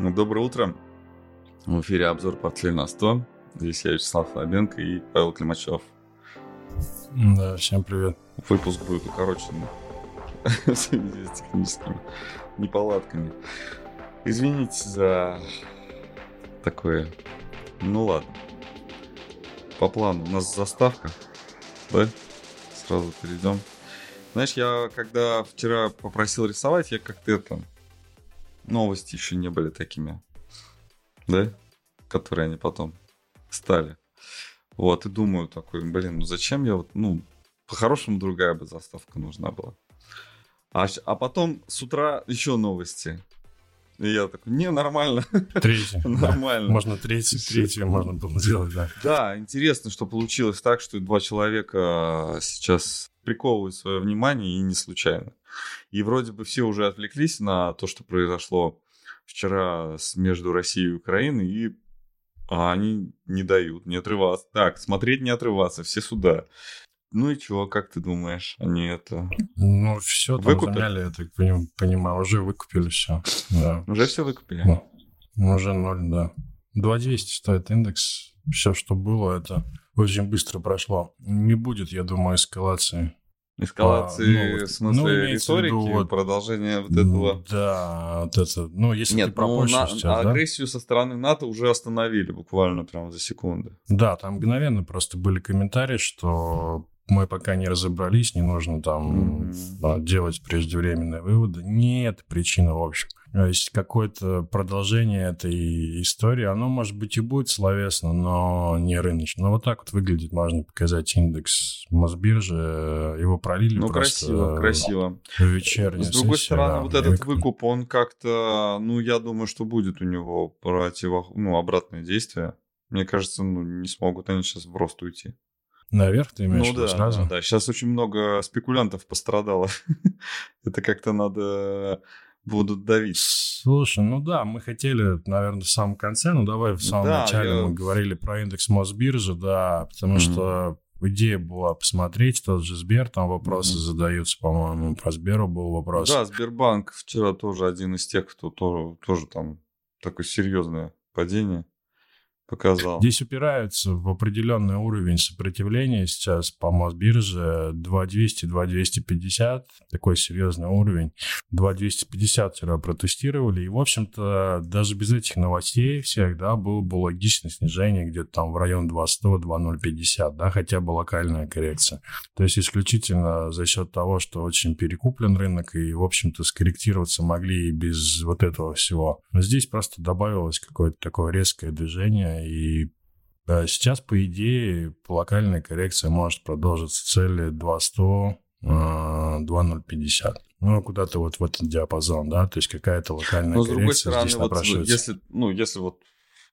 Ну, доброе утро. В эфире обзор портфеля на 100. Здесь я, Вячеслав Лобенко и Павел Климачев. Да, всем привет. Выпуск будет укороченный в связи с техническими неполадками. Извините за такое. Ну ладно. По плану у нас заставка, да? Сразу перейдем. Знаешь, я когда вчера попросил рисовать, я как-то это новости еще не были такими, да, которые они потом стали. Вот, и думаю такой, блин, ну зачем я вот, ну, по-хорошему другая бы заставка нужна была. А, а потом с утра еще новости. И я такой, не, нормально. Третью. нормально. Да. Можно третью, третью можно было сделать, да. Да, интересно, что получилось так, что два человека сейчас приковывают свое внимание и не случайно. И вроде бы все уже отвлеклись на то, что произошло вчера между Россией и Украиной, и а они не дают, не отрываться. Так, смотреть, не отрываться, все сюда. Ну и чего, как ты думаешь, они это... Ну, все выкупили? замяли, я так понимаю, уже выкупили все. Да. Уже все выкупили? Ну, уже ноль, да. 2200 стоит индекс. Все, что было, это очень быстро прошло. Не будет, я думаю, эскалации. Эскалации, а, ну, в смысле, ну, риторики, виду, вот, продолжение вот этого. Да, вот это. Ну, если Нет, ты пропустишь ну, на, сейчас, агрессию да? со стороны НАТО уже остановили буквально прямо за секунды. Да, там мгновенно просто были комментарии, что мы пока не разобрались, не нужно там mm-hmm. делать преждевременные выводы. Нет причины, в общем. То есть какое-то продолжение этой истории, оно, может быть, и будет словесно, но не рыночно. Но вот так вот выглядит, можно показать индекс Мосбиржи, его пролили Ну, красиво, красиво. В вечернюю С другой сессию, стороны, да. вот этот выкуп, он как-то, ну, я думаю, что будет у него противо, ну, обратное действие. Мне кажется, ну, не смогут они сейчас в рост уйти. Наверх ты имеешь ну, да, сразу? Да, да, сейчас очень много спекулянтов пострадало. Это как-то надо будут давить. Слушай, ну да, мы хотели, наверное, в самом конце, ну давай в самом да, начале я... мы говорили про индекс Мосбиржи, да, потому mm-hmm. что идея была посмотреть тот же Сбер, там вопросы mm-hmm. задаются, по-моему, про Сберу был вопрос. Да, Сбербанк вчера тоже один из тех, кто тоже, тоже там такое серьезное падение показал. Здесь упираются в определенный уровень сопротивления сейчас по Мосбирже 2200-2250, такой серьезный уровень. 2250 вчера протестировали, и, в общем-то, даже без этих новостей всех, да, было бы логичное снижение где-то там в район 2100-2050, да, хотя бы локальная коррекция. То есть исключительно за счет того, что очень перекуплен рынок, и, в общем-то, скорректироваться могли и без вот этого всего. Но здесь просто добавилось какое-то такое резкое движение, и сейчас, по идее, локальная коррекция может продолжиться цели 2100, 2050. Ну, куда-то вот в этот диапазон, да, то есть какая-то локальная Но, коррекция с другой стороны, здесь вот, если, ну, если вот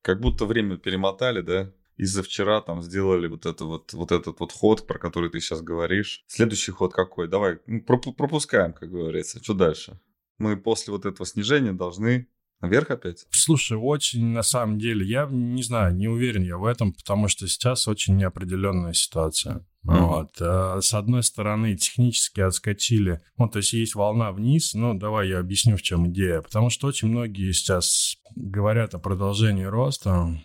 как будто время перемотали, да, из-за вчера там сделали вот, это вот, вот этот вот ход, про который ты сейчас говоришь. Следующий ход какой? Давай, ну, пропускаем, как говорится. Что дальше? Мы после вот этого снижения должны Наверх опять? Слушай, очень на самом деле, я не знаю, не уверен я в этом, потому что сейчас очень неопределенная ситуация. Mm-hmm. Вот. А, с одной стороны, технически отскочили. Ну, то есть есть волна вниз. Ну, давай я объясню, в чем идея. Потому что очень многие сейчас говорят о продолжении роста.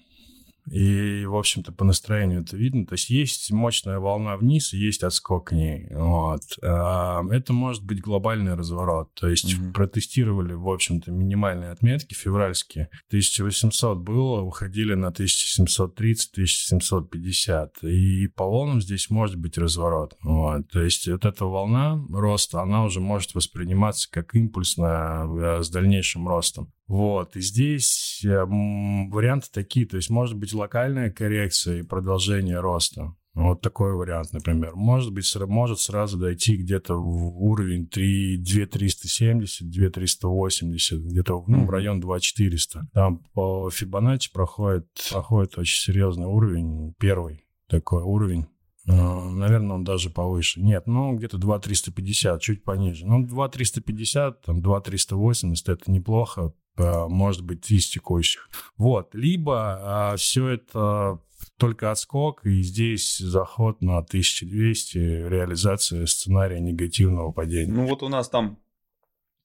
И, в общем-то, по настроению это видно. То есть есть мощная волна вниз, есть отскок к ней. Вот. Это может быть глобальный разворот. То есть mm-hmm. протестировали, в общем-то, минимальные отметки февральские. 1800 было, уходили на 1730-1750. И по волнам здесь может быть разворот. Вот. То есть вот эта волна роста, она уже может восприниматься как импульсная э, с дальнейшим ростом. Вот, и здесь э, варианты такие, то есть может быть локальная коррекция и продолжение роста. Вот такой вариант, например. Может быть, может сразу дойти где-то в уровень 3, 2370, 2380, где-то ну, в район 2400. Там по Фибоначчи проходит, проходит очень серьезный уровень, первый такой уровень. Э, наверное, он даже повыше. Нет, ну, где-то 2,350, чуть пониже. Ну, 2,350, там, 2,380 – это неплохо может быть, из текущих. Вот. Либо а, все это только отскок, и здесь заход на 1200, реализация сценария негативного падения. Ну вот у нас там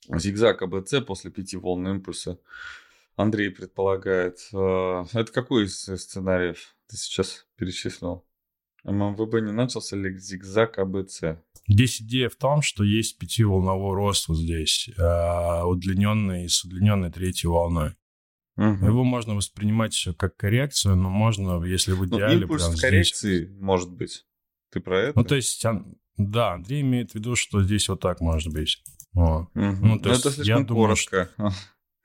зигзаг АБЦ после пяти волн импульса Андрей предполагает. Э, это какой из сценариев ты сейчас перечислил? ММВБ не начался ли зигзаг АБЦ? Здесь идея в том, что есть пятиволновой рост вот здесь, удлиненный с удлиненной третьей волной. Угу. Его можно воспринимать как коррекцию, но можно, если в ну, идеале... Ну, импульс прям коррекции, здесь... может быть. Ты про это? Ну, то есть, да, Андрей имеет в виду, что здесь вот так может быть. Угу. Ну, то есть, это слишком я думаю, коротко. Что...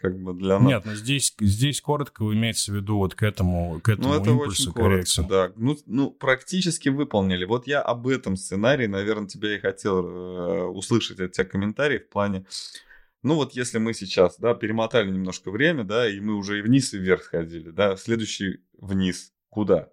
как бы для нас. Нет, но здесь, здесь коротко имеется в виду вот к этому, к этому ну, это импульсу очень коррекции. Коротко, да. Ну, ну, практически выполнили. Вот я об этом сценарии, наверное, тебя и хотел э, услышать от тебя комментарий в плане, ну вот если мы сейчас, да, перемотали немножко время, да, и мы уже и вниз, и вверх ходили, да, следующий вниз куда?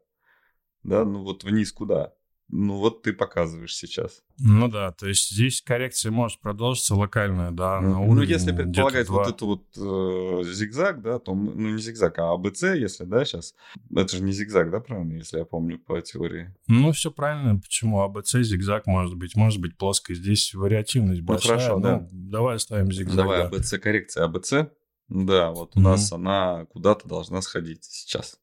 Да, ну вот вниз куда? Ну вот ты показываешь сейчас. Ну да, то есть здесь коррекция может продолжиться локальная, да, на уровне Ну если предполагать вот это вот э, зигзаг, да, то, ну не зигзаг, а АБЦ, если, да, сейчас, это же не зигзаг, да, правильно, если я помню по теории? Ну все правильно, почему АБЦ, зигзаг может быть, может быть плоской, здесь вариативность ну, большая. Ну хорошо, да. Давай оставим зигзаг. Давай АБЦ, коррекция АБЦ, да, вот у нас она куда-то должна сходить сейчас.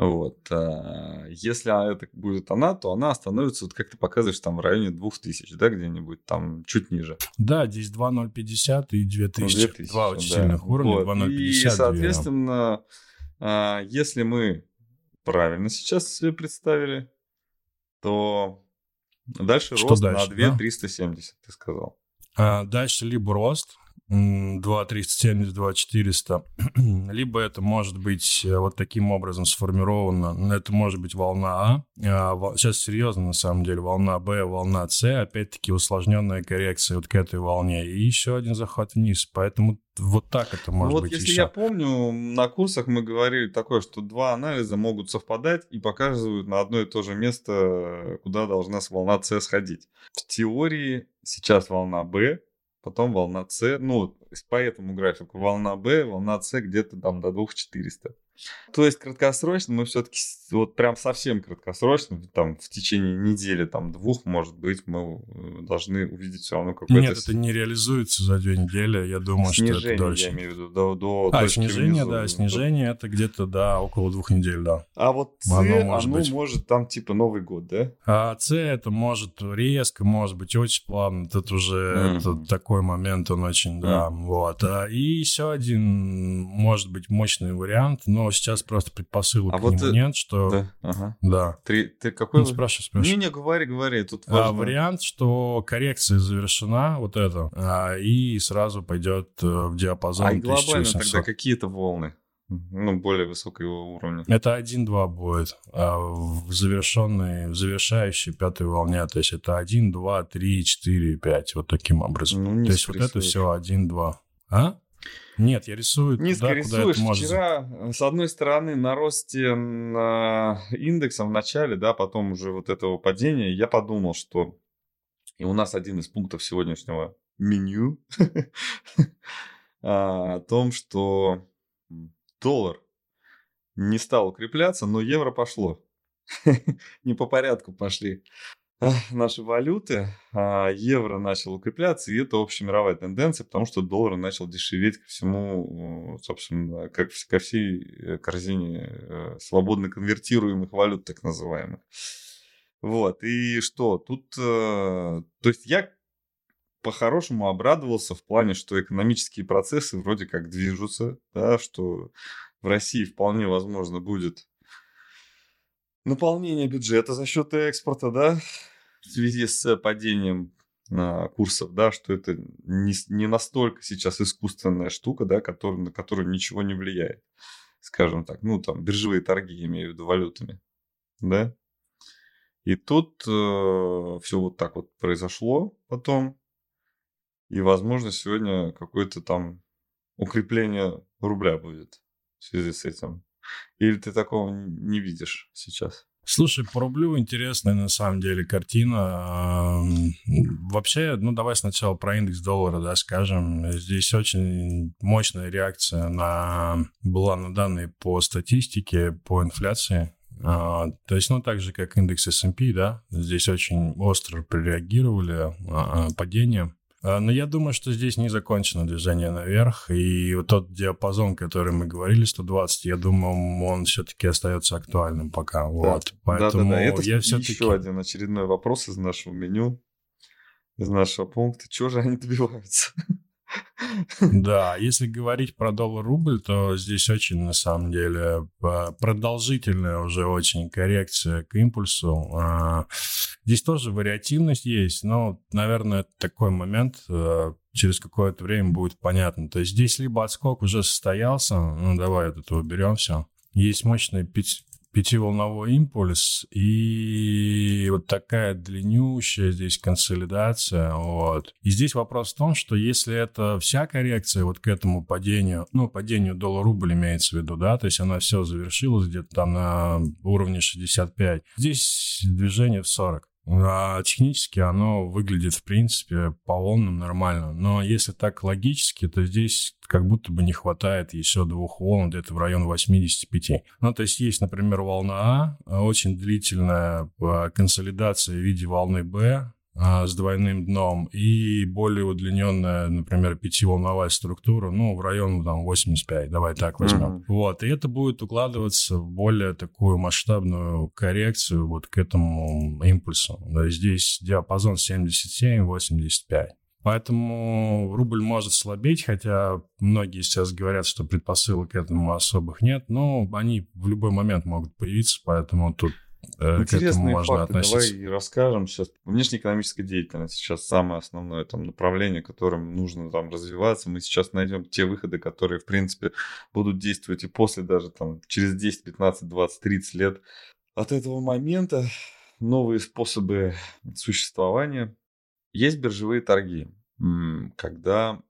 Вот. А, если это будет она, то она становится, вот как ты показываешь, там в районе 2000, да, где-нибудь там чуть ниже. Да, здесь 2,050 и 2000. 2000 Два очень да. сильных уровня, вот. 2,050. И, соответственно, 2. если мы правильно сейчас себе представили, то дальше Что рост дальше, на 2 да? 370, ты сказал. А, дальше либо рост, 2370, 2400, либо это может быть э, вот таким образом сформировано, это может быть волна А, сейчас а, серьезно на самом деле, волна Б, волна С, опять-таки усложненная коррекция вот к этой волне, и еще один заход вниз, поэтому вот так это может вот быть если еще. я помню, на курсах мы говорили такое, что два анализа могут совпадать и показывают на одно и то же место, куда должна волна С сходить. В теории сейчас волна Б, потом волна С, ну, по этому графику волна Б, волна С где-то там до 2400. То есть краткосрочно мы все-таки, вот прям совсем краткосрочно, там в течение недели, там двух, может быть, мы э, должны увидеть все равно какое-то... Нет, это не реализуется за две недели, я думаю, снижение, что это дольше. я имею в виду, до, до А, снижение, внизу. да, снижение это где-то, да, около двух недель, да. А вот С, оно, может, оно быть. может там типа Новый год, да? А С это может резко, может быть очень плавно, тут уже mm-hmm. это такой момент, он очень, да, mm-hmm. Вот. А, и еще один, может быть, мощный вариант, но сейчас просто предпосылок а к вот нему ты... нет, что... Да, ага. да. Ты, ты какой... Ну, спрашивай, спрашивай. Не-не, говори, говори, тут а, важно. А, вариант, что коррекция завершена, вот это, а, и сразу пойдет э, в диапазон А глобально 1800. тогда какие-то волны? Ну, более высокого уровня. Это 1-2 будет. А в завершенной, в завершающей пятой волне, то есть это 1, 2, 3, 4, 5, вот таким образом. Ну, то есть вот это все 1-2. А? Нет, я рисую Низко туда, рисуешь. Куда это может... Вчера, э, с одной стороны, на росте на индекса в начале, да, потом уже вот этого падения, я подумал, что и у нас один из пунктов сегодняшнего меню о том, что доллар не стал укрепляться, но евро пошло. Не по порядку пошли наши валюты, а евро начал укрепляться, и это общемировая тенденция, потому что доллар начал дешеветь ко всему, собственно, как ко всей э, корзине э, свободно конвертируемых валют, так называемых. Вот, и что, тут, э, то есть я по-хорошему обрадовался в плане, что экономические процессы вроде как движутся, да, что в России вполне возможно будет наполнение бюджета за счет экспорта, да, в связи с падением а, курсов, да, что это не, не настолько сейчас искусственная штука, да, который, на которую ничего не влияет, скажем так, ну, там, биржевые торги, имею в виду, валютами, да. И тут э, все вот так вот произошло потом, и, возможно, сегодня какое-то там укрепление рубля будет в связи с этим. Или ты такого не видишь сейчас? Слушай, по рублю интересная на самом деле картина. Вообще, ну давай сначала про индекс доллара, да, скажем. Здесь очень мощная реакция на, была на данные по статистике, по инфляции. А, то есть, ну, так же, как индекс S&P, да, здесь очень остро прореагировали а, падение А, но я думаю, что здесь не закончено движение наверх, и вот тот диапазон, который мы говорили, 120, я думаю, он все-таки остается актуальным пока. Да. Вот. Поэтому да, да, да. Это я все-таки... еще один очередной вопрос из нашего меню, из нашего пункта. Чего же они добиваются? Да, если говорить про доллар-рубль, то здесь очень, на самом деле, продолжительная уже очень коррекция к импульсу. А, здесь тоже вариативность есть, но, наверное, такой момент э, через какое-то время будет понятно. То есть здесь либо отскок уже состоялся, ну давай от этого уберем все. Есть мощный пятиволновой импульс и вот такая длиннющая здесь консолидация. Вот. И здесь вопрос в том, что если это вся коррекция вот к этому падению, ну, падению доллар-рубль имеется в виду, да, то есть она все завершилась где-то там на уровне 65, здесь движение в 40. А технически оно выглядит, в принципе, по волнам нормально. Но если так логически, то здесь как будто бы не хватает еще двух волн, где-то в район 85. Ну, то есть есть, например, волна А, очень длительная а, консолидация в виде волны Б, с двойным дном и более удлиненная, например, пятиволновая структура, ну, в район там 85, давай так возьмем. Mm-hmm. Вот, и это будет укладываться в более такую масштабную коррекцию вот к этому импульсу. Да, здесь диапазон 77-85. Поэтому рубль может слабеть, хотя многие сейчас говорят, что предпосылок к этому особых нет, но они в любой момент могут появиться, поэтому тут Интересные можно факты. Относиться. Давай расскажем сейчас. Внешнеэкономическая деятельность сейчас самое основное там направление, которым нужно там развиваться. Мы сейчас найдем те выходы, которые, в принципе, будут действовать и после даже там через 10, 15, 20, 30 лет от этого момента. Новые способы существования. Есть биржевые торги, когда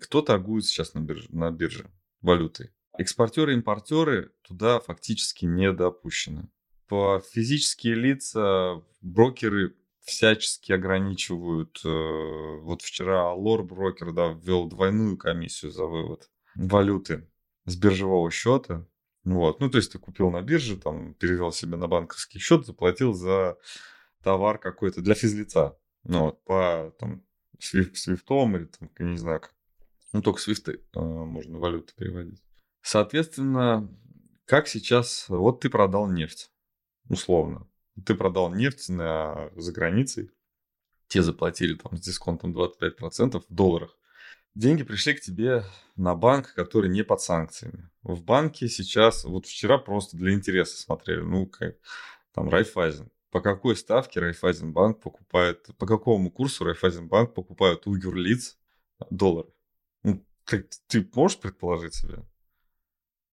кто торгует сейчас на бирже, на бирже валютой. Экспортеры и импортеры туда фактически не допущены физические лица брокеры всячески ограничивают. Э, вот вчера Лор брокер да, ввел двойную комиссию за вывод валюты с биржевого счета. Вот. Ну, то есть ты купил на бирже, там, перевел себе на банковский счет, заплатил за товар какой-то для физлица. Ну, вот, по там, свифтом или там, не знаю, как. Ну, только свифты э, можно валюту переводить. Соответственно, как сейчас, вот ты продал нефть условно. Ты продал нефть на, за границей, те заплатили там с дисконтом 25% в долларах. Деньги пришли к тебе на банк, который не под санкциями. В банке сейчас, вот вчера просто для интереса смотрели, ну, как, там Райфайзен. По какой ставке Райфайзенбанк покупает, по какому курсу Райфайзенбанк покупает у юрлиц доллары? Ну, ты, ты можешь предположить себе?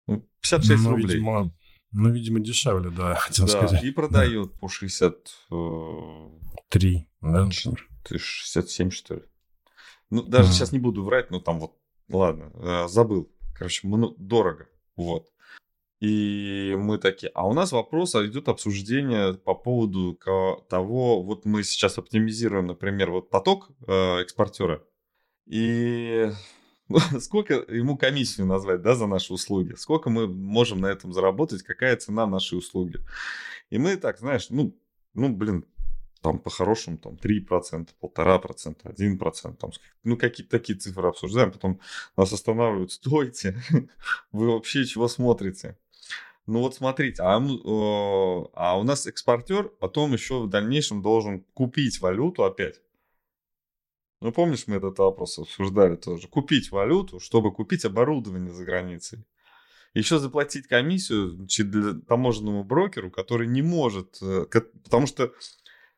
Ну, 56 ну, рублей. Видимо, ну, видимо, дешевле, да, хотел да, сказать. и продают да. по 63, да? 67, что ли. Ну, даже mm. сейчас не буду врать, но там вот, ладно, э, забыл. Короче, дорого, вот. И мы такие, а у нас вопрос, а идет обсуждение по поводу того, вот мы сейчас оптимизируем, например, вот поток э, экспортера, и сколько ему комиссию назвать, да, за наши услуги? Сколько мы можем на этом заработать? Какая цена нашей услуги? И мы так, знаешь, ну, ну, блин, там по-хорошему там 3%, 1,5%, 1%, там, ну какие-то такие цифры обсуждаем, потом нас останавливают, стойте, вы вообще чего смотрите? Ну вот смотрите, а, а у нас экспортер потом еще в дальнейшем должен купить валюту опять. Ну, помнишь, мы этот вопрос обсуждали тоже. Купить валюту, чтобы купить оборудование за границей. Еще заплатить комиссию для таможенному брокеру, который не может, э, потому что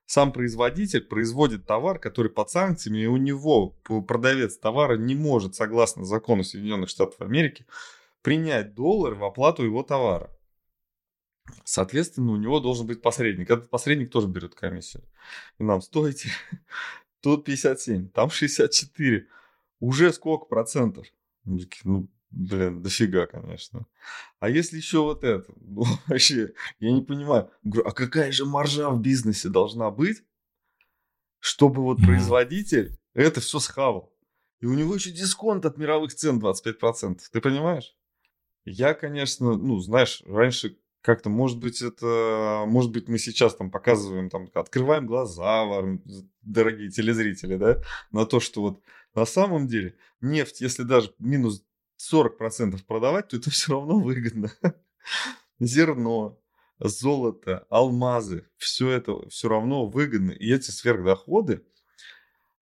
сам производитель производит товар, который под санкциями, и у него продавец товара не может, согласно закону Соединенных Штатов Америки, принять доллар в оплату его товара. Соответственно, у него должен быть посредник. Этот посредник тоже берет комиссию. И нам стойте, тут 57, там 64. Уже сколько процентов? Ну, блин, дофига, конечно. А если еще вот это? Ну, вообще, я не понимаю. Говорю, а какая же маржа в бизнесе должна быть, чтобы вот производитель это все схавал? И у него еще дисконт от мировых цен 25%. Ты понимаешь? Я, конечно, ну, знаешь, раньше как-то, может быть, это, может быть, мы сейчас там показываем, там, открываем глаза дорогие телезрители, да, на то, что вот на самом деле нефть, если даже минус 40% продавать, то это все равно выгодно. Зерно, золото, алмазы, все это все равно выгодно. И эти сверхдоходы,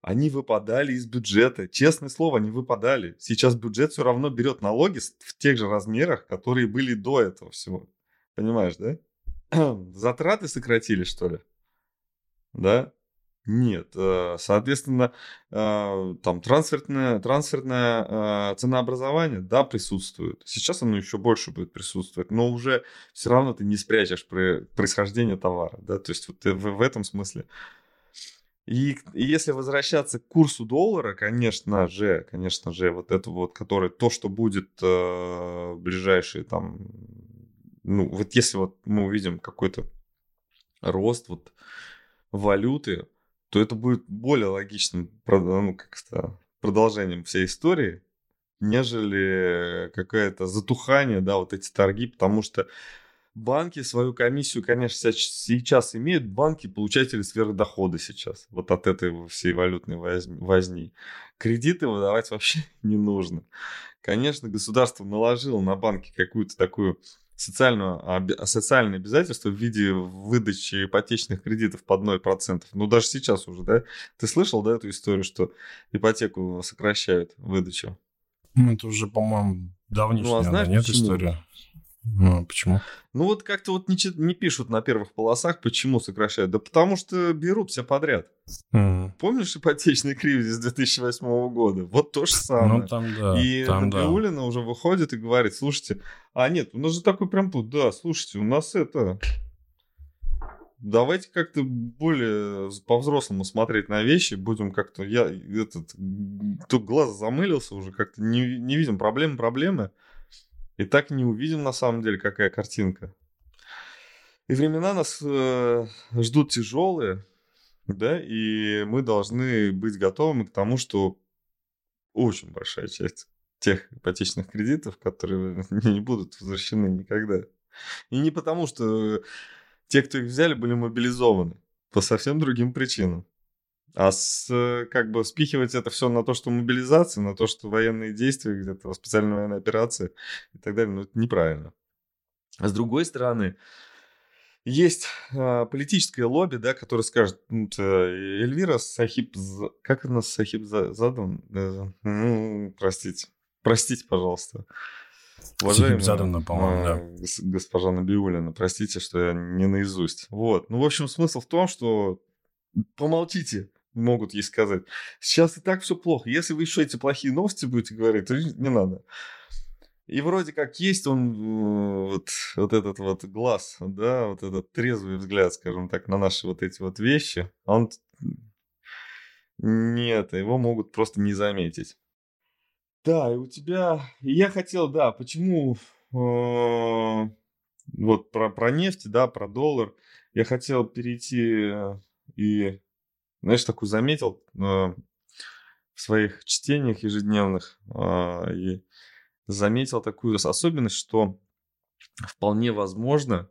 они выпадали из бюджета. Честное слово, они выпадали. Сейчас бюджет все равно берет налоги в тех же размерах, которые были до этого всего. Понимаешь, да? Затраты сократили, что ли? Да? Нет. Э, соответственно, э, там трансферное, трансферное э, ценообразование, да, присутствует. Сейчас оно еще больше будет присутствовать, но уже все равно ты не спрячешь происхождение товара, да, то есть вот в, этом смысле. И, если возвращаться к курсу доллара, конечно же, конечно же, вот это вот, которое, то, что будет э, ближайшие там, ну, вот если вот мы увидим какой-то рост вот валюты, то это будет более логичным ну, как-то продолжением всей истории, нежели какое-то затухание, да, вот эти торги, потому что банки свою комиссию, конечно, сейчас имеют, банки получатели сверхдохода сейчас, вот от этой всей валютной возни. Кредиты выдавать вообще не нужно. Конечно, государство наложило на банки какую-то такую социальную, социальные обязательства в виде выдачи ипотечных кредитов под 0%. Ну, даже сейчас уже, да? Ты слышал, да, эту историю, что ипотеку сокращают выдачу? Ну, это уже, по-моему, давнишняя, ну, а знаешь, нет почему? история. Ну, почему? Ну, вот как-то вот не, не пишут на первых полосах, почему сокращают. Да потому что берут все подряд. Mm. Помнишь ипотечный кризис 2008 года? Вот то же самое. Ну, там да. И там, Набиулина да. уже выходит и говорит, слушайте, а нет, у нас же такой прям тут, да, слушайте, у нас это... Давайте как-то более по-взрослому смотреть на вещи, будем как-то... Я этот... Тут глаз замылился уже, как-то не, не видим проблемы, проблемы. И так не увидим на самом деле, какая картинка. И времена нас э, ждут тяжелые, да, и мы должны быть готовыми к тому, что очень большая часть тех ипотечных кредитов, которые не будут возвращены никогда. И не потому, что те, кто их взяли, были мобилизованы по совсем другим причинам. А с, как бы спихивать это все на то, что мобилизация, на то, что военные действия, где-то специальная военная операция и так далее, ну это неправильно. А с другой стороны, есть э, политическое лобби, да, которое скажет, ну, Эльвира Сахиб, как она Сахиб задан? Э, ну, простите, простите, пожалуйста. Уважаемая, задана, по-моему, да. госпожа Набиулина, простите, что я не наизусть. Вот. Ну, в общем, смысл в том, что помолчите, могут ей сказать. Сейчас и так все плохо. Если вы еще эти плохие новости будете говорить, то не надо. И вроде как есть он, э, вот, вот этот вот глаз, да, вот этот трезвый взгляд, скажем так, на наши вот эти вот вещи. Он нет, его могут просто не заметить. Да, и у тебя... Я хотел, да, почему... Э, вот про, про нефть, да, про доллар. Я хотел перейти э, и знаешь, такую заметил э, в своих чтениях ежедневных э, и заметил такую особенность, что вполне возможно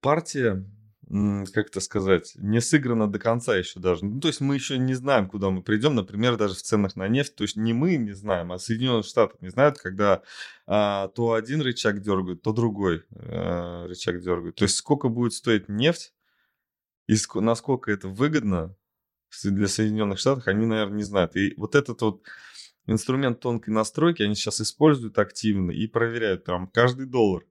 партия, как это сказать, не сыграна до конца еще даже. Ну, то есть мы еще не знаем, куда мы придем, например, даже в ценах на нефть. То есть не мы не знаем, а Соединенные Штаты не знают, когда а, то один рычаг дергают, то другой а, рычаг дергают. То есть сколько будет стоить нефть и насколько это выгодно для Соединенных Штатов, они, наверное, не знают. И вот этот вот инструмент тонкой настройки они сейчас используют активно и проверяют там каждый доллар.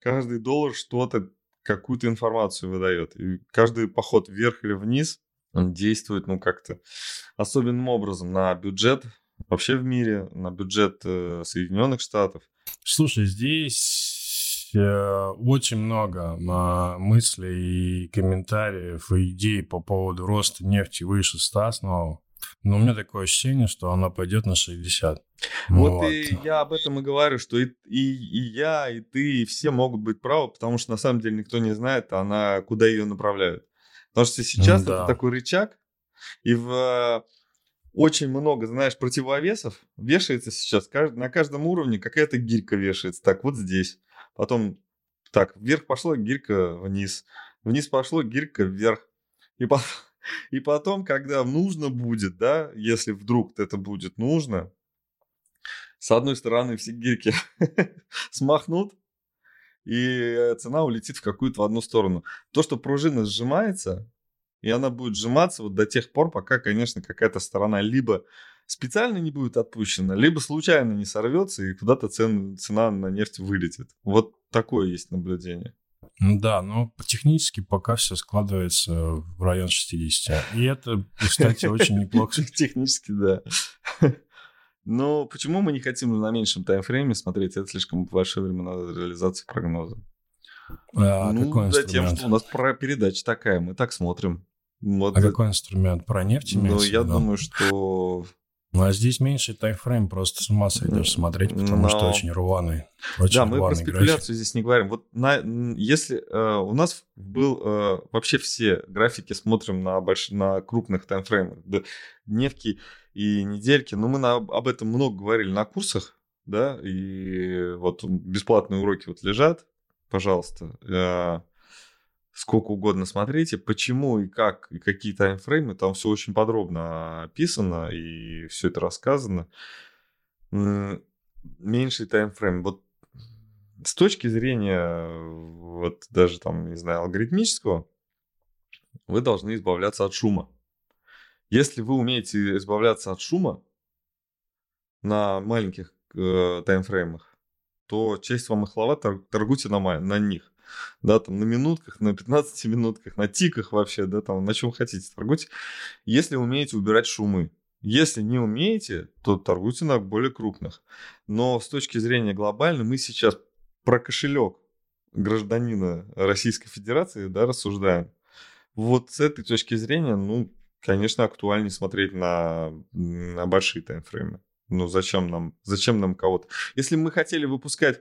Каждый доллар что-то, какую-то информацию выдает. И каждый поход вверх или вниз, он действует, ну, как-то особенным образом на бюджет вообще в мире, на бюджет э, Соединенных Штатов. Слушай, здесь очень много а, мыслей и комментариев и идей по поводу роста нефти выше 100 снова. Но у меня такое ощущение, что она пойдет на 60. Вот, вот. и я об этом и говорю, что и, и, и я, и ты, и все могут быть правы, потому что на самом деле никто не знает, она куда ее направляют. Потому что сейчас да. это такой рычаг, и в очень много, знаешь, противовесов вешается сейчас на каждом уровне какая-то гирька вешается. Так, вот здесь потом Так, вверх пошло, гирька вниз. Вниз пошло, гирька вверх. И потом, и потом, когда нужно будет, да, если вдруг это будет нужно, с одной стороны все гирьки смахнут, и цена улетит в какую-то в одну сторону. То, что пружина сжимается, и она будет сжиматься вот до тех пор, пока, конечно, какая-то сторона либо специально не будет отпущена, либо случайно не сорвется и куда-то цен, цена на нефть вылетит. Вот такое есть наблюдение. Да, но технически пока все складывается в район 60. И это, кстати, очень неплохо. Технически, да. Но почему мы не хотим на меньшем таймфрейме смотреть? Это слишком большое время на реализацию прогноза. А, ну, какой за тем, что у нас про передача такая, мы так смотрим. Вот. А какой инструмент? Про нефть Ну, я думаю, что ну, а здесь меньше таймфрейм, просто с ума сойдешь смотреть, потому Но... что очень рваный. Очень да, мы про спекуляцию график. здесь не говорим. Вот на, если э, у нас был э, вообще все графики смотрим на, больш... на крупных таймфреймах, да, дневки и недельки, но мы на, об этом много говорили на курсах, да, и вот бесплатные уроки вот лежат, пожалуйста. Э, сколько угодно смотрите, почему и как, и какие таймфреймы, там все очень подробно описано, и все это рассказано. Меньший таймфрейм. Вот с точки зрения вот даже там, не знаю, алгоритмического, вы должны избавляться от шума. Если вы умеете избавляться от шума на маленьких э, таймфреймах, то честь вам и хлова торгуйте на, на них да, там на минутках, на 15 минутках, на тиках вообще, да, там на чем хотите торгуйте, если умеете убирать шумы. Если не умеете, то торгуйте на более крупных. Но с точки зрения глобальной мы сейчас про кошелек гражданина Российской Федерации да, рассуждаем. Вот с этой точки зрения, ну, конечно, актуальнее смотреть на, на большие таймфреймы. Ну, зачем нам, зачем нам кого-то? Если мы хотели выпускать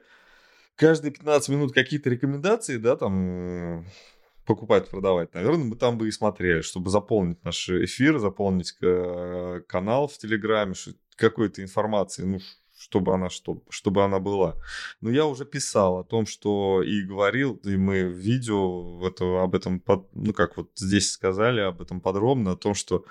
каждые 15 минут какие-то рекомендации, да, там покупать, продавать, наверное, мы там бы и смотрели, чтобы заполнить наш эфир, заполнить э, канал в Телеграме, какой-то информации, ну, чтобы она, что, чтобы она была. Но я уже писал о том, что и говорил, и мы в видео это, об этом, ну, как вот здесь сказали, об этом подробно, о том, что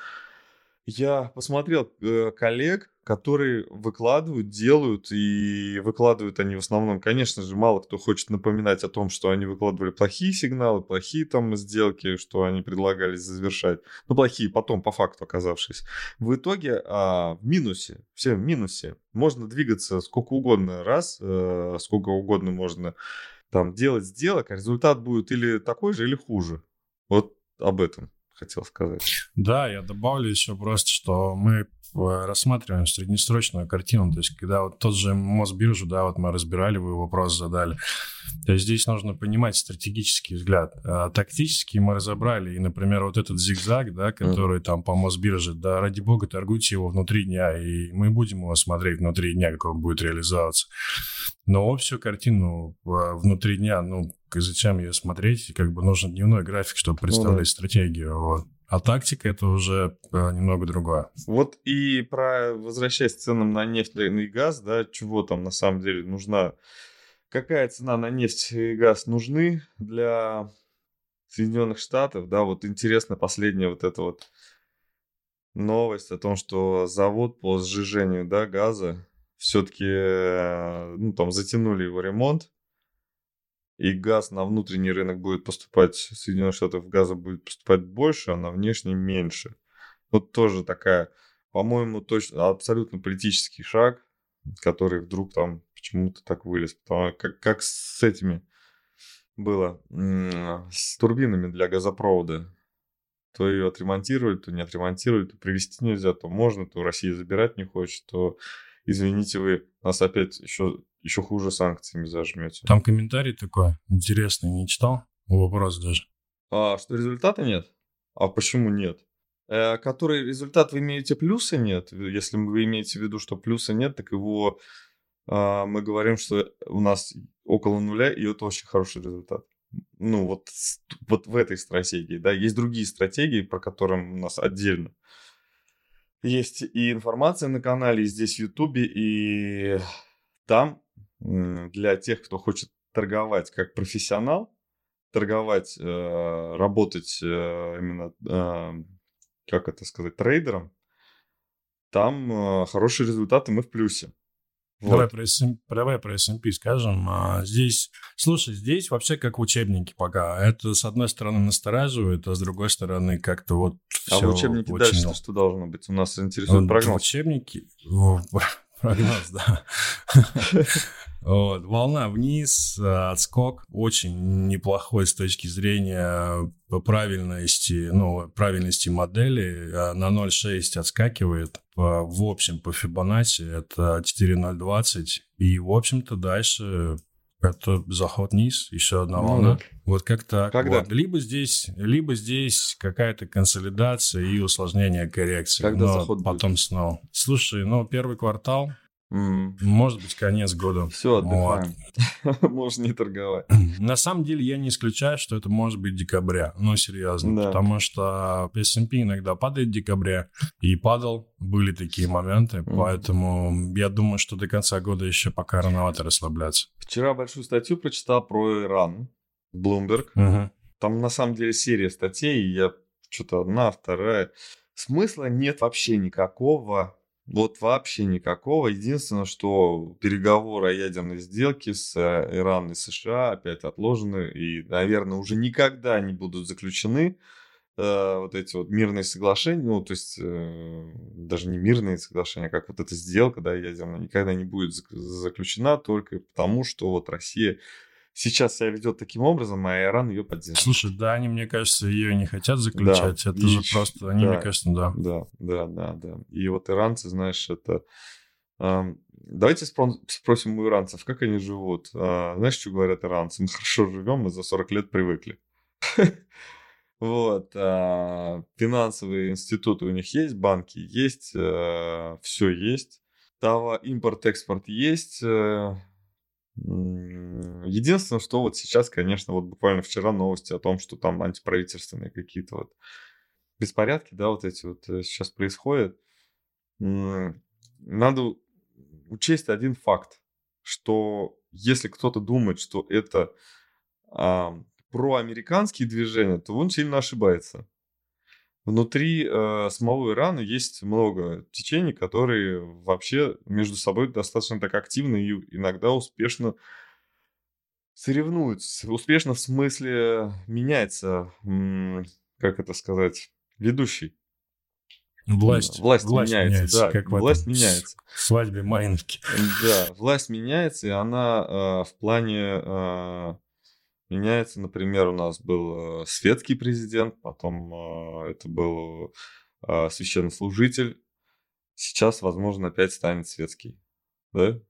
я посмотрел э, коллег, которые выкладывают, делают, и выкладывают они в основном, конечно же, мало кто хочет напоминать о том, что они выкладывали плохие сигналы, плохие там сделки, что они предлагали завершать, ну, плохие потом, по факту оказавшись. В итоге а, в минусе, все в минусе. Можно двигаться сколько угодно раз, э, сколько угодно можно там делать сделок, а результат будет или такой же, или хуже. Вот об этом хотел сказать. Да, я добавлю еще просто, что мы рассматриваем среднесрочную картину. То есть, когда вот тот же Мосбиржу, да, вот мы разбирали, вы вопрос задали. То есть, здесь нужно понимать стратегический взгляд. А тактический мы разобрали. И, например, вот этот зигзаг, да, который mm. там по Мосбирже, да, ради бога, торгуйте его внутри дня, и мы будем его смотреть внутри дня, как он будет реализоваться. Но общую картину внутри дня, ну, зачем ее смотреть? Как бы нужен дневной график, чтобы представлять ну, да. стратегию. Вот. А тактика это уже э, немного другое. Вот и про возвращаясь к ценам на нефть и газ, да, чего там на самом деле нужна, какая цена на нефть и газ нужны для Соединенных Штатов, да, вот интересно последняя вот эта вот новость о том, что завод по сжижению, да, газа все-таки, э, ну, там затянули его ремонт, и газ на внутренний рынок будет поступать, Соединенных Штатов газа будет поступать больше, а на внешний меньше. Вот тоже такая, по-моему, точно абсолютно политический шаг, который вдруг там почему-то так вылез. Потому как, как с этими было, с турбинами для газопровода. То ее отремонтировали, то не отремонтировали, то привезти нельзя, то можно, то Россия забирать не хочет, то извините, вы нас опять еще еще хуже санкциями зажмете. Там комментарий такой интересный, не читал? Вопрос даже. А, что результата нет? А почему нет? Э, который результат вы имеете плюсы нет? Если вы имеете в виду, что плюса нет, так его э, мы говорим, что у нас около нуля, и это очень хороший результат. Ну, вот, вот в этой стратегии, да, есть другие стратегии, про которые у нас отдельно. Есть и информация на канале, и здесь в Ютубе, и там для тех, кто хочет торговать как профессионал, торговать, э, работать э, именно, э, как это сказать, трейдером, там хорошие результаты, мы в плюсе. Вот. Давай, про SM, давай про S&P скажем. А, здесь, слушай, здесь вообще как учебники пока. Это, с одной стороны, настораживает, а с другой стороны, как-то вот А в учебнике очень... дальше что должно быть? У нас интересует прогноз. В учебнике... Прогноз, да. Вот, волна вниз, отскок очень неплохой с точки зрения правильности, ну, правильности модели. А на 0,6 отскакивает. В общем, по Фибоначчи это 4,020. И, в общем-то, дальше это заход вниз, еще одна ну волна. Ну, да. Вот как то Когда? Вот. Либо здесь, либо здесь какая-то консолидация и усложнение коррекции. Когда заход потом будет? снова. Слушай, ну первый квартал Mm. Может быть, конец года. Все, отдыхаем. Вот. Можно не торговать. На самом деле, я не исключаю, что это может быть декабря. Ну, серьезно. Да. Потому что S&P иногда падает в декабре. И падал. Были такие моменты. Mm. Поэтому я думаю, что до конца года еще пока рановато расслабляться. Вчера большую статью прочитал про Иран. Bloomberg. Uh-huh. Там, на самом деле, серия статей. Я что-то одна, вторая. Смысла нет вообще никакого вот вообще никакого. Единственное, что переговоры о ядерной сделке с э, Ираном и США опять отложены и, наверное, уже никогда не будут заключены э, вот эти вот мирные соглашения, ну, то есть э, даже не мирные соглашения, а как вот эта сделка, да, ядерная, никогда не будет заключена только потому, что вот Россия сейчас себя ведет таким образом, а Иран ее поддерживает. Слушай, да, они, мне кажется, ее не хотят заключать. Да, это же просто, они, да, мне кажется, да. Да, да, да, да. И вот иранцы, знаешь, это... Давайте спросим у иранцев, как они живут. Э, знаешь, что говорят иранцы? Мы хорошо живем, мы за 40 лет привыкли. Вот, а, финансовые институты у них есть, банки есть, э, все есть. Товар, импорт, экспорт есть, э, Единственное, что вот сейчас, конечно, вот буквально вчера новости о том, что там антиправительственные какие-то вот беспорядки, да, вот эти вот э, сейчас происходят. Надо учесть один факт, что если кто-то думает, что это а, проамериканские движения, то он сильно ошибается. Внутри э, самого Ирана есть много течений, которые вообще между собой достаточно так активно и иногда успешно соревнуются. Успешно в смысле меняется, как это сказать, ведущий. Власть, власть, власть меняется, меняется, да, как власть меняется. свадьбе Майновки. Да, власть меняется, и она э, в плане э, меняется. Например, у нас был э, светский президент, потом э, это был э, священнослужитель. Сейчас, возможно, опять станет светский. Да?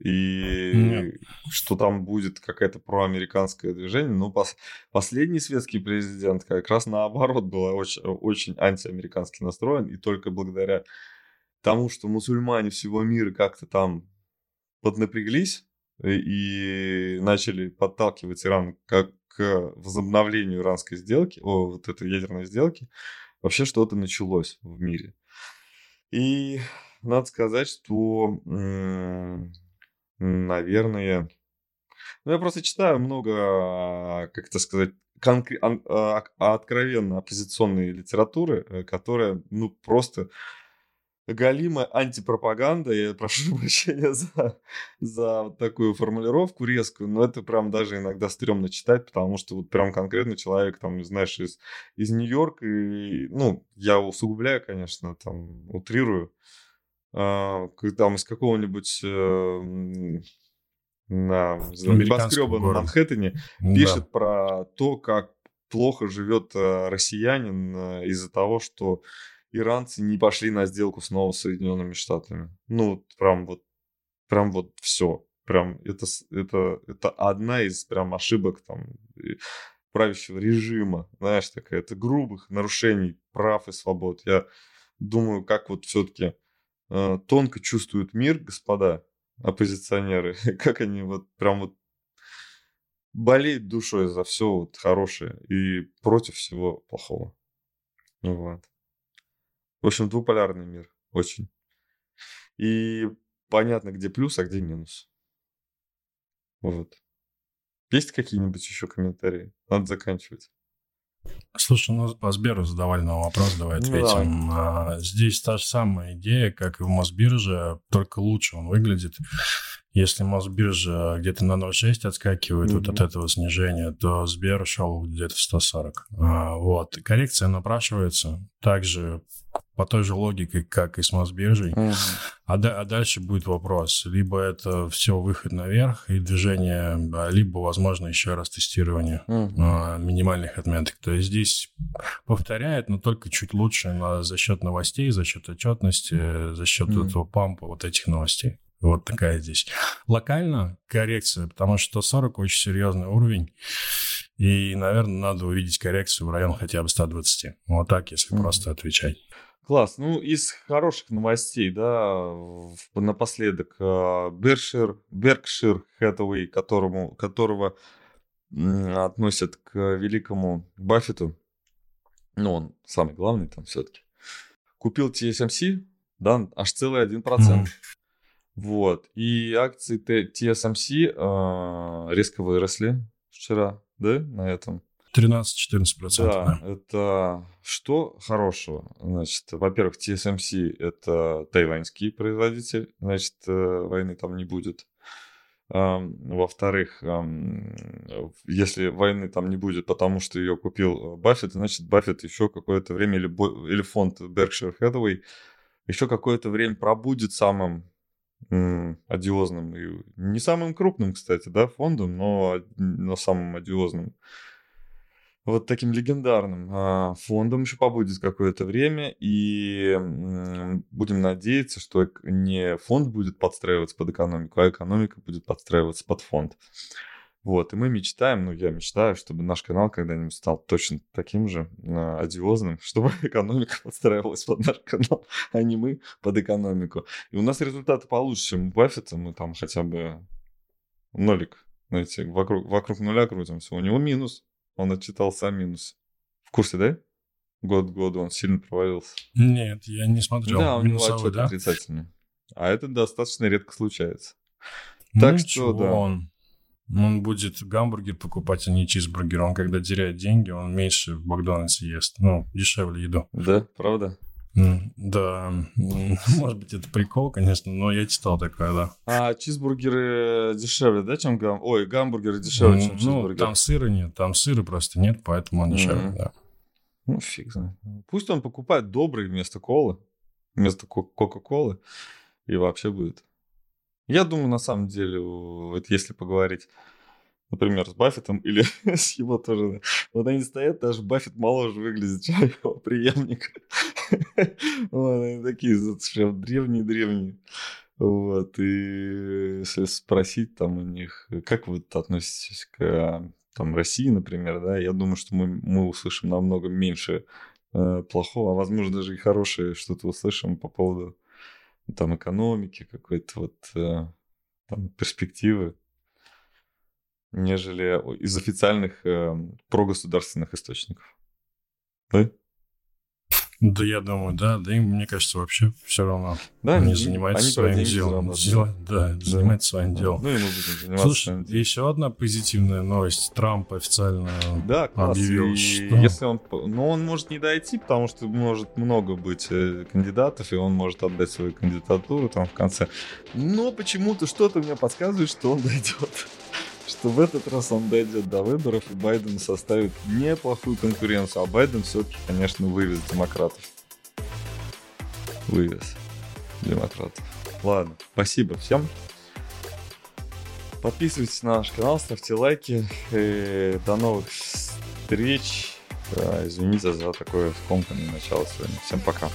И Нет. что там будет какое-то проамериканское движение. Ну, пос- последний светский президент как раз наоборот был очень, очень антиамерикански настроен. И только благодаря тому, что мусульмане всего мира как-то там поднапряглись, и начали подталкивать Иран как к возобновлению иранской сделки, о, вот этой ядерной сделки, вообще что-то началось в мире. И надо сказать, что, наверное, ну, я просто читаю много, как это сказать, конкре- а, откровенно оппозиционной литературы, э, которая, ну, просто галимая антипропаганда. Я прошу прощения за, за вот такую формулировку резкую, но это прям даже иногда стрёмно читать, потому что вот прям конкретно человек, там, знаешь, из, из Нью-Йорка, и, ну, я усугубляю, конечно, там, утрирую, а, там из какого-нибудь э, на небоскреба на Манхэттене пишет да. про то, как плохо живет э, россиянин э, из-за того, что иранцы не пошли на сделку снова с Соединенными Штатами. Ну, прям вот, прям вот все. Прям это, это, это одна из прям ошибок там правящего режима, знаешь, такая, это грубых нарушений прав и свобод. Я думаю, как вот все-таки э, тонко чувствуют мир, господа оппозиционеры, как они вот прям вот болеют душой за все вот хорошее и против всего плохого. Вот. В общем, двуполярный мир. Очень. И понятно, где плюс, а где минус. Вот. Есть какие-нибудь еще комментарии? Надо заканчивать. Слушай, ну по Сберу задавали на вопрос, давай ответим. Ну, да. Здесь та же самая идея, как и в Мосбирже, только лучше он выглядит. Если Мосбиржа где-то на 0,6 отскакивает mm-hmm. вот от этого снижения, то Сбер шел где-то в 140. А, вот. Коррекция напрашивается также по той же логике, как и с Мосбиржей. Mm-hmm. А, а дальше будет вопрос. Либо это все выход наверх и движение, либо, возможно, еще раз тестирование mm-hmm. а, минимальных отметок. То есть здесь повторяет, но только чуть лучше на, за счет новостей, за счет отчетности, за счет mm-hmm. этого пампа вот этих новостей. Вот такая здесь. Локально коррекция, потому что 40 очень серьезный уровень. И, наверное, надо увидеть коррекцию в район хотя бы 120. Вот так, если mm-hmm. просто отвечать. Класс. Ну, из хороших новостей, да, напоследок, Беркшир, Беркшир Хэтэуэй, которому, которого относят к великому Баффету, ну, он самый главный там все-таки, купил TSMC, да, аж целый 1%. Mm-hmm. Вот. И акции TSMC э, резко выросли вчера, да, на этом. 13-14%. Да, да, это что хорошего? Значит, во-первых, TSMC это тайваньский производитель, значит, э, войны там не будет. Во-вторых, если войны там не будет, потому что ее купил Баффет, значит, Баффет еще какое-то время, или, или фонд Berkshire Hathaway, еще какое-то время пробудет самым одиозным и не самым крупным, кстати, да, фондом, но, но самым одиозным. Вот таким легендарным а, фондом еще побудет какое-то время, и будем надеяться, что не фонд будет подстраиваться под экономику, а экономика будет подстраиваться под фонд. Вот, и мы мечтаем, ну, я мечтаю, чтобы наш канал когда-нибудь стал точно таким же э, одиозным, чтобы экономика подстраивалась под наш канал, а не мы под экономику. И у нас результаты получше, чем у Баффета, мы там хотя бы нолик, знаете, вокруг, вокруг нуля крутимся. У него минус, он отчитался о минусе. В курсе, да? Год к году он сильно провалился. Нет, я не смотрел. Да, у него отчет да? отрицательный. А это достаточно редко случается. Ну, так что, да. Он он будет гамбургер покупать, а не чизбургер. Он, когда теряет деньги, он меньше в Макдональдсе ест. Ну, дешевле еду. Да, правда? Да, может быть, это прикол, конечно, но я читал такое, да. А чизбургеры дешевле, да, чем гам... Ой, гамбургеры дешевле, чем чизбургеры? Ну, там сыра нет, там сыра просто нет, поэтому он дешевле, да. Ну, фиг знает. Пусть он покупает добрый вместо колы, вместо кока-колы, и вообще будет. Я думаю, на самом деле, вот если поговорить, например, с Баффетом или с его тоже, вот они стоят, даже Баффет моложе выглядит, чем его преемник. Вот, они такие прям древние-древние. Вот, и если спросить там у них, как вы относитесь к там, России, например, да, я думаю, что мы, мы услышим намного меньше э, плохого, а возможно даже и хорошее что-то услышим по поводу там экономики, какой-то вот э, там, перспективы, нежели из официальных э, прогосударственных источников. Да? Да, я думаю, да. Да им, мне кажется, вообще все равно. Да, они, они занимаются они своим делом. Дела, да, да, занимаются своим делом. Ну и мы будем заниматься Слушай, еще одна позитивная новость. Трамп официально да, класс. объявил, и что... Если он... Ну, он может не дойти, потому что может много быть э, кандидатов, и он может отдать свою кандидатуру там в конце. Но почему-то что-то мне подсказывает, что он дойдет что в этот раз он дойдет до выборов, и Байден составит неплохую конкуренцию. А Байден все-таки, конечно, вывез демократов. Вывез демократов. Ладно, спасибо всем. Подписывайтесь на наш канал, ставьте лайки. И до новых встреч. Да, извините за такое скомканное начало сегодня. Всем пока.